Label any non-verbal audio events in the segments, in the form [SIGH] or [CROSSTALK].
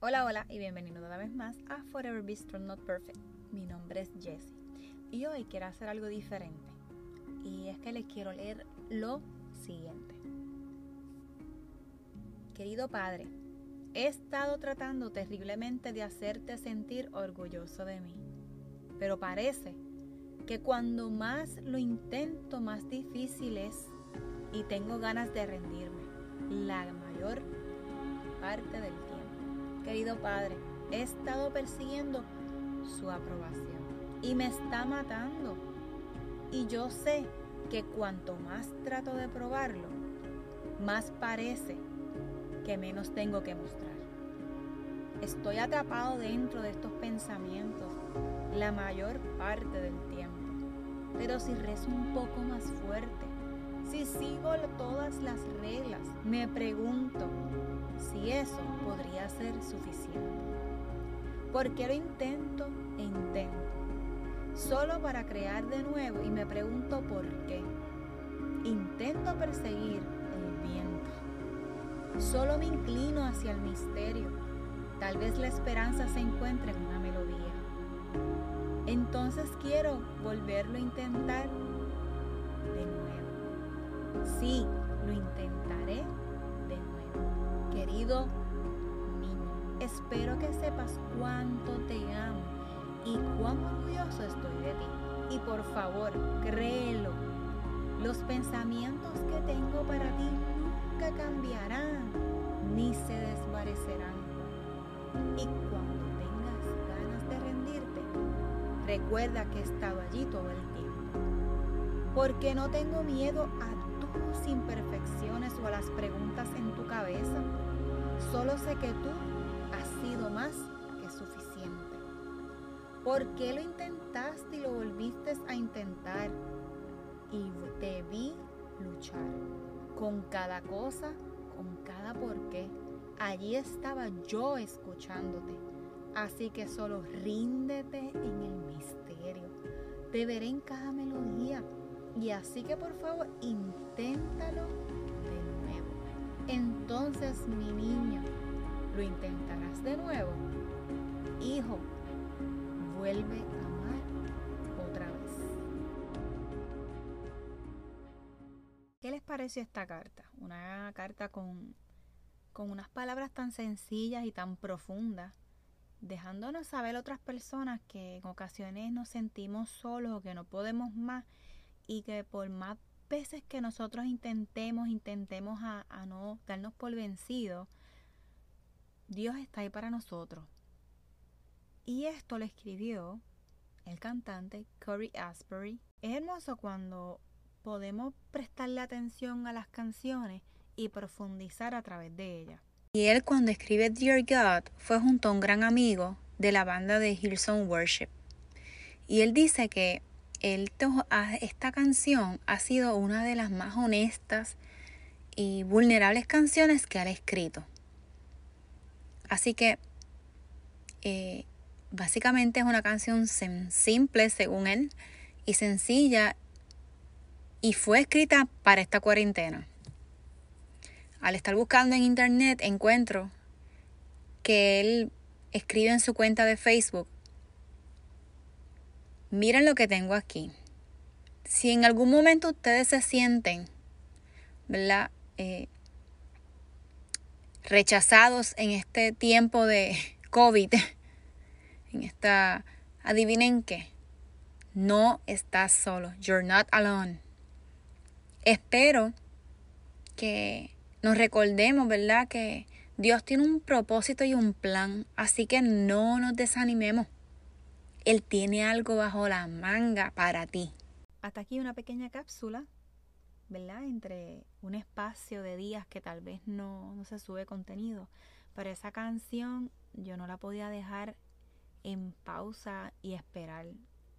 Hola, hola y bienvenido una vez más a Forever Be Strong Not Perfect. Mi nombre es Jessie y hoy quiero hacer algo diferente. Y es que les quiero leer lo siguiente. Querido Padre, he estado tratando terriblemente de hacerte sentir orgulloso de mí. Pero parece que cuando más lo intento, más difícil es y tengo ganas de rendirme la mayor parte del tiempo. Querido Padre, he estado persiguiendo su aprobación y me está matando. Y yo sé que cuanto más trato de probarlo, más parece que menos tengo que mostrar. Estoy atrapado dentro de estos pensamientos la mayor parte del tiempo. Pero si rezo un poco más fuerte, si sigo todas las reglas, me pregunto, si eso podría ser suficiente. Porque lo intento e intento, solo para crear de nuevo y me pregunto por qué. Intento perseguir el viento. Solo me inclino hacia el misterio. Tal vez la esperanza se encuentre en una melodía. Entonces quiero volverlo a intentar de nuevo. Sí, lo intentaré querido niño, espero que sepas cuánto te amo y cuán orgulloso estoy de ti. Y por favor, créelo. Los pensamientos que tengo para ti nunca cambiarán ni se desvanecerán. Y cuando tengas ganas de rendirte, recuerda que he estado allí todo el tiempo. Porque no tengo miedo a tus imperfecciones o a las preguntas en tu cabeza Solo sé que tú has sido más que suficiente. ¿Por qué lo intentaste y lo volviste a intentar? Y te vi luchar con cada cosa, con cada porqué. Allí estaba yo escuchándote. Así que solo ríndete en el misterio. Te veré en cada melodía. Y así que por favor, inténtalo entonces mi niño, ¿lo intentarás de nuevo? Hijo, vuelve a amar otra vez. ¿Qué les pareció esta carta? Una carta con, con unas palabras tan sencillas y tan profundas, dejándonos saber otras personas que en ocasiones nos sentimos solos o que no podemos más y que por más veces que nosotros intentemos, intentemos a, no darnos por vencidos, Dios está ahí para nosotros. Y esto lo escribió el cantante Corey Asbury. Es hermoso cuando podemos prestarle atención a las canciones y profundizar a través de ellas. Y él cuando escribe Dear God fue junto a un gran amigo de la banda de Hillsong Worship. Y él dice que esta canción ha sido una de las más honestas y vulnerables canciones que ha escrito. Así que eh, básicamente es una canción simple según él y sencilla y fue escrita para esta cuarentena. Al estar buscando en internet encuentro que él escribe en su cuenta de Facebook miren lo que tengo aquí. Si en algún momento ustedes se sienten, ¿verdad? Eh, rechazados en este tiempo de [LAUGHS] COVID, [LAUGHS] en esta, adivinen qué, no estás solo, you're not alone. Espero que nos recordemos, ¿verdad? Que Dios tiene un propósito y un plan, así que no nos desanimemos. Él tiene algo bajo la manga para ti. Hasta aquí una pequeña cápsula, ¿verdad? Entre un espacio de días que tal vez no, no se sube contenido. Pero esa canción yo no la podía dejar en pausa y esperar.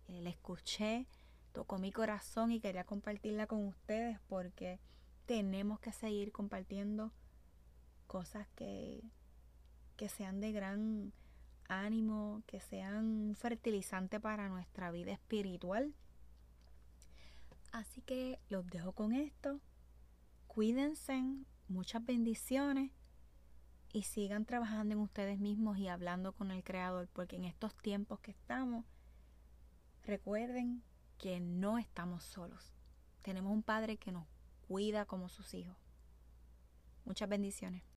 Eh, la escuché, tocó mi corazón y quería compartirla con ustedes porque tenemos que seguir compartiendo cosas que, que sean de gran ánimo, que sean fertilizante para nuestra vida espiritual. Así que los dejo con esto. Cuídense, muchas bendiciones y sigan trabajando en ustedes mismos y hablando con el Creador, porque en estos tiempos que estamos, recuerden que no estamos solos. Tenemos un Padre que nos cuida como sus hijos. Muchas bendiciones.